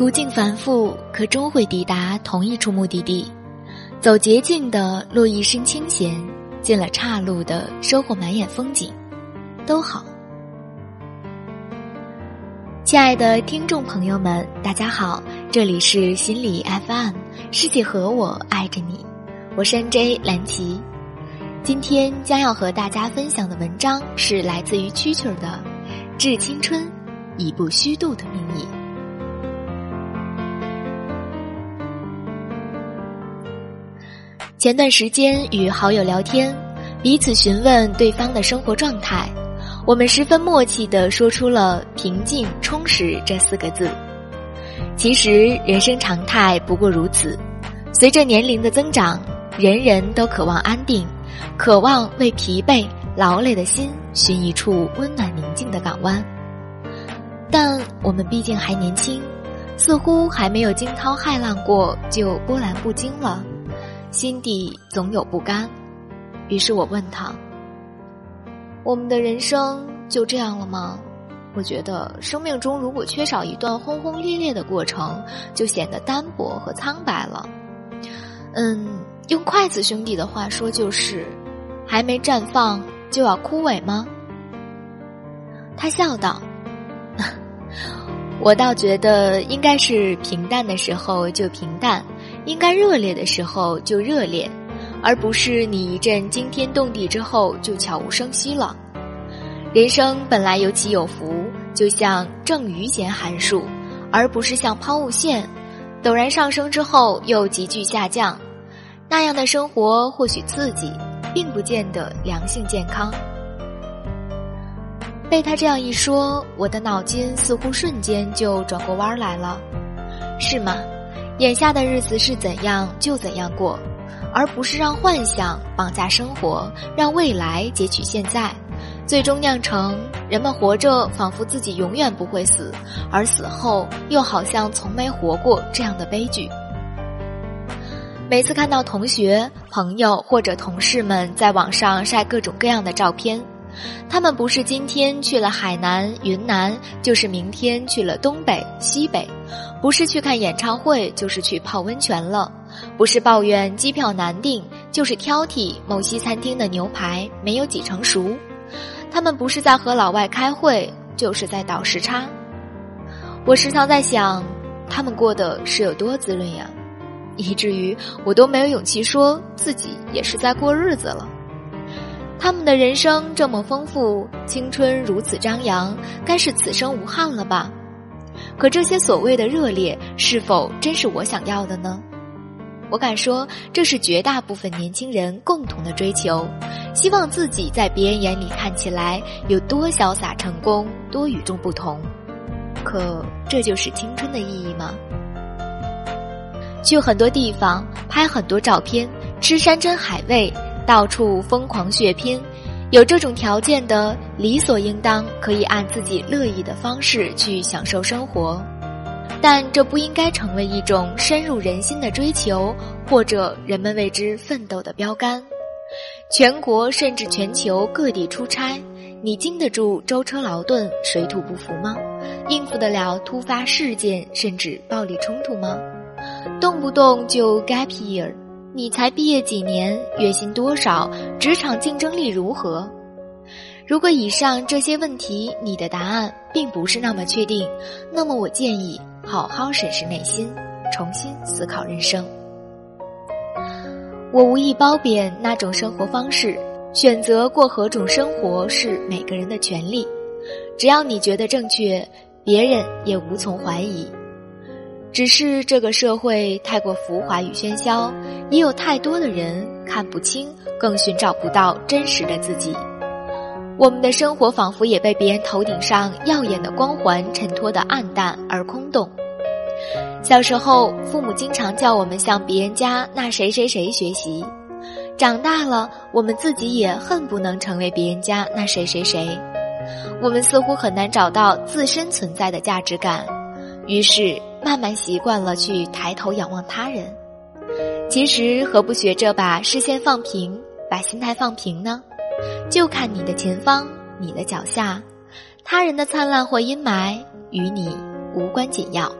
途径繁复，可终会抵达同一处目的地。走捷径的落一身清闲，进了岔路的收获满眼风景，都好。亲爱的听众朋友们，大家好，这里是心理 FM，世界和我爱着你，我是 NJ 蓝琪。今天将要和大家分享的文章是来自于蛐蛐的《致青春，以不虚度的名义》。前段时间与好友聊天，彼此询问对方的生活状态，我们十分默契地说出了“平静、充实”这四个字。其实人生常态不过如此，随着年龄的增长，人人都渴望安定。渴望为疲惫劳累的心寻一处温暖宁静的港湾，但我们毕竟还年轻，似乎还没有惊涛骇浪过就波澜不惊了，心底总有不甘。于是我问他：“我们的人生就这样了吗？”我觉得生命中如果缺少一段轰轰烈烈的过程，就显得单薄和苍白了。嗯。用筷子兄弟的话说，就是还没绽放就要枯萎吗？他笑道：“我倒觉得应该是平淡的时候就平淡，应该热烈的时候就热烈，而不是你一阵惊天动地之后就悄无声息了。人生本来有起有伏，就像正余弦函数，而不是像抛物线，陡然上升之后又急剧下降。”那样的生活或许刺激，并不见得良性健康。被他这样一说，我的脑筋似乎瞬间就转过弯来了。是吗？眼下的日子是怎样就怎样过，而不是让幻想绑架生活，让未来截取现在，最终酿成人们活着仿佛自己永远不会死，而死后又好像从没活过这样的悲剧。每次看到同学、朋友或者同事们在网上晒各种各样的照片，他们不是今天去了海南、云南，就是明天去了东北、西北，不是去看演唱会，就是去泡温泉了，不是抱怨机票难订，就是挑剔某西餐厅的牛排没有几成熟，他们不是在和老外开会，就是在倒时差。我时常在想，他们过得是有多滋润呀。以至于我都没有勇气说自己也是在过日子了。他们的人生这么丰富，青春如此张扬，该是此生无憾了吧？可这些所谓的热烈，是否真是我想要的呢？我敢说，这是绝大部分年轻人共同的追求，希望自己在别人眼里看起来有多潇洒、成功、多与众不同。可这就是青春的意义吗？去很多地方拍很多照片，吃山珍海味，到处疯狂血拼，有这种条件的，理所应当可以按自己乐意的方式去享受生活，但这不应该成为一种深入人心的追求，或者人们为之奋斗的标杆。全国甚至全球各地出差，你经得住舟车劳顿、水土不服吗？应付得了突发事件甚至暴力冲突吗？动不动就 gap year，你才毕业几年，月薪多少，职场竞争力如何？如果以上这些问题你的答案并不是那么确定，那么我建议好好审视内心，重新思考人生。我无意褒贬那种生活方式，选择过何种生活是每个人的权利，只要你觉得正确，别人也无从怀疑。只是这个社会太过浮华与喧嚣，也有太多的人看不清，更寻找不到真实的自己。我们的生活仿佛也被别人头顶上耀眼的光环衬托的暗淡而空洞。小时候，父母经常叫我们向别人家那谁谁谁学习；长大了，我们自己也恨不能成为别人家那谁谁谁。我们似乎很难找到自身存在的价值感，于是。慢慢习惯了去抬头仰望他人，其实何不学着把视线放平，把心态放平呢？就看你的前方，你的脚下，他人的灿烂或阴霾与你无关紧要。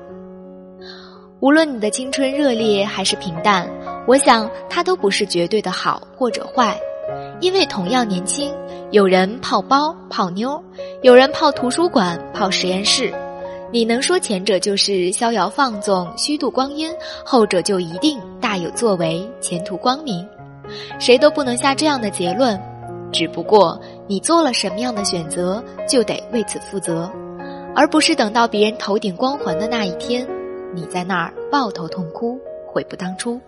无论你的青春热烈还是平淡，我想它都不是绝对的好或者坏，因为同样年轻，有人泡包泡妞，有人泡图书馆泡实验室。你能说前者就是逍遥放纵、虚度光阴，后者就一定大有作为、前途光明？谁都不能下这样的结论。只不过你做了什么样的选择，就得为此负责，而不是等到别人头顶光环的那一天。你在那儿抱头痛哭，悔不当初。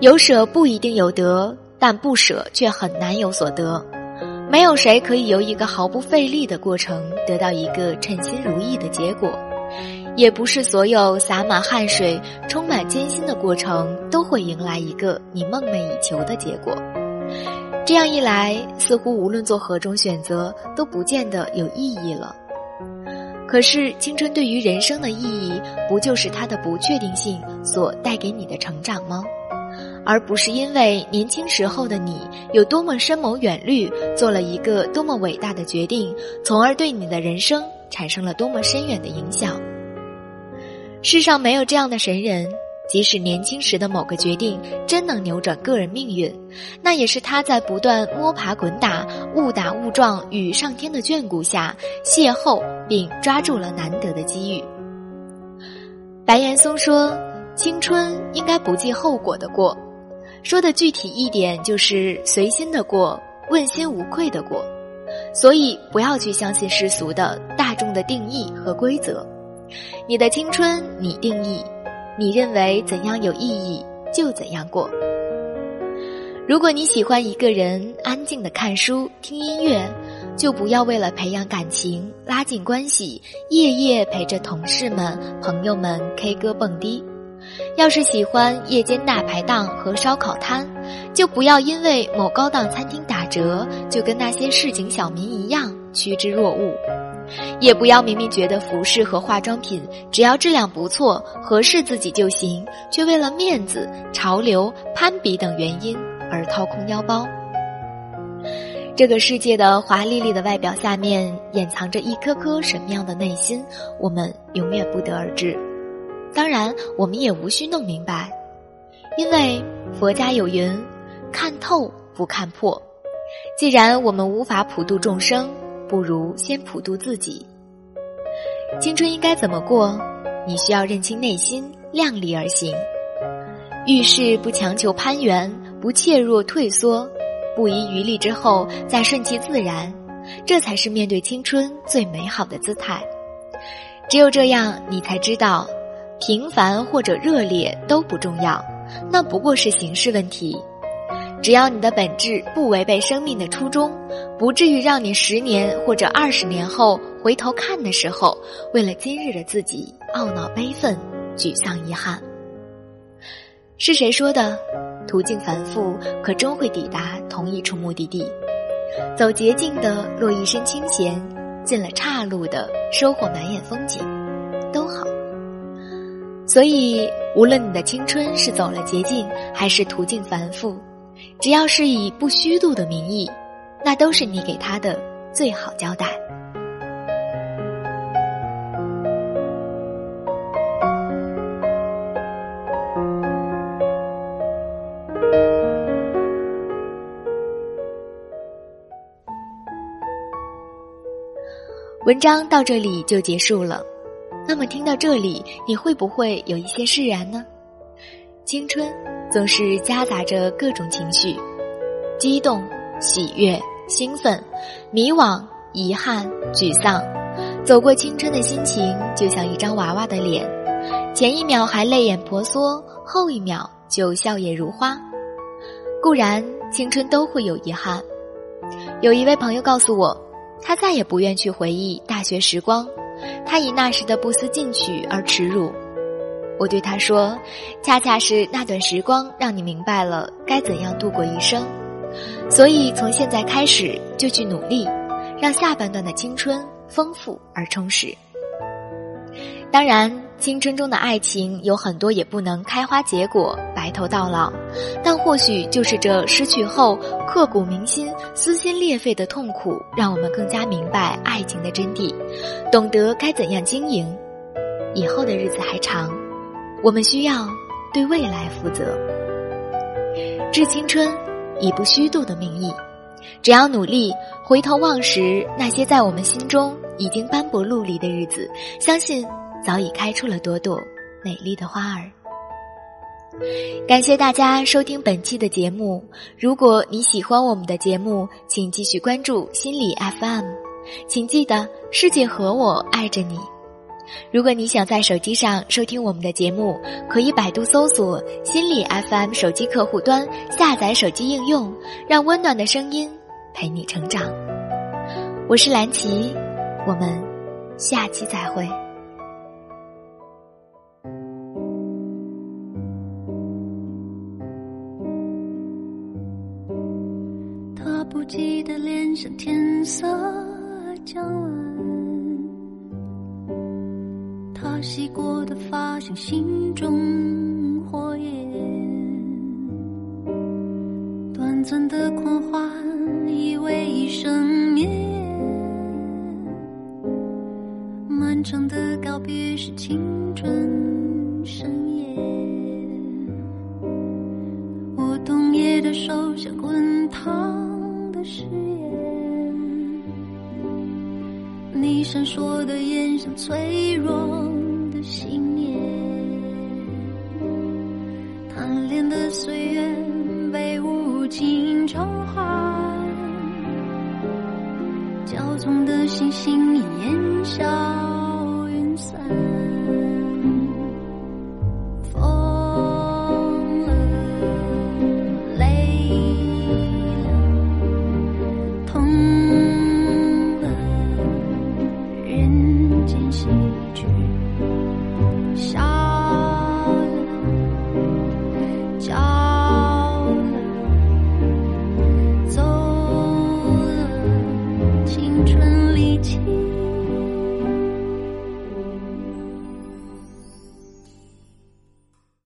有舍不一定有得，但不舍却很难有所得。没有谁可以由一个毫不费力的过程得到一个称心如意的结果，也不是所有洒满汗水、充满艰辛的过程都会迎来一个你梦寐以求的结果。这样一来，似乎无论做何种选择都不见得有意义了。可是，青春对于人生的意义，不就是它的不确定性所带给你的成长吗？而不是因为年轻时候的你有多么深谋远虑，做了一个多么伟大的决定，从而对你的人生产生了多么深远的影响。世上没有这样的神人。即使年轻时的某个决定真能扭转个人命运，那也是他在不断摸爬滚打、误打误撞与上天的眷顾下邂逅并抓住了难得的机遇。白岩松说：“青春应该不计后果的过，说的具体一点就是随心的过，问心无愧的过。所以不要去相信世俗的大众的定义和规则，你的青春你定义。”你认为怎样有意义，就怎样过。如果你喜欢一个人安静的看书、听音乐，就不要为了培养感情、拉近关系，夜夜陪着同事们、朋友们 K 歌蹦迪。要是喜欢夜间大排档和烧烤摊，就不要因为某高档餐厅打折，就跟那些市井小民一样趋之若鹜。也不要明明觉得服饰和化妆品只要质量不错、合适自己就行，却为了面子、潮流、攀比等原因而掏空腰包。这个世界的华丽丽的外表下面，掩藏着一颗颗什么样的内心，我们永远不得而知。当然，我们也无需弄明白，因为佛家有云：“看透不看破。”既然我们无法普度众生。不如先普度自己。青春应该怎么过？你需要认清内心，量力而行。遇事不强求攀援，不怯弱退缩，不遗余力之后再顺其自然，这才是面对青春最美好的姿态。只有这样，你才知道，平凡或者热烈都不重要，那不过是形式问题。只要你的本质不违背生命的初衷，不至于让你十年或者二十年后回头看的时候，为了今日的自己懊恼悲愤、沮丧遗憾。是谁说的？途径繁复，可终会抵达同一处目的地。走捷径的落一身清闲，进了岔路的收获满眼风景，所以，无论你的青春是走了捷径，还是途径繁复。只要是以不虚度的名义，那都是你给他的最好交代。文章到这里就结束了，那么听到这里，你会不会有一些释然呢？青春。总是夹杂着各种情绪，激动、喜悦、兴奋、迷惘、遗憾、沮丧。走过青春的心情，就像一张娃娃的脸，前一秒还泪眼婆娑，后一秒就笑靥如花。固然，青春都会有遗憾。有一位朋友告诉我，他再也不愿去回忆大学时光，他以那时的不思进取而耻辱。我对他说：“恰恰是那段时光，让你明白了该怎样度过一生。所以从现在开始就去努力，让下半段的青春丰富而充实。当然，青春中的爱情有很多也不能开花结果，白头到老。但或许就是这失去后刻骨铭心、撕心裂肺的痛苦，让我们更加明白爱情的真谛，懂得该怎样经营。以后的日子还长。”我们需要对未来负责。致青春，以不虚度的名义，只要努力，回头望时，那些在我们心中已经斑驳陆离的日子，相信早已开出了朵朵美丽的花儿。感谢大家收听本期的节目。如果你喜欢我们的节目，请继续关注心理 FM。请记得，世界和我爱着你。如果你想在手机上收听我们的节目，可以百度搜索“心理 FM” 手机客户端，下载手机应用，让温暖的声音陪你成长。我是蓝琪，我们下期再会。记得脸上天色将晚。他洗过的发像心中火焰，短暂的狂欢以为一生眠，漫长的告别是青春盛宴。我冬夜的手像滚烫誓言，你闪烁的眼像脆弱的。信念，贪恋的岁月被无情偿还，骄纵的星星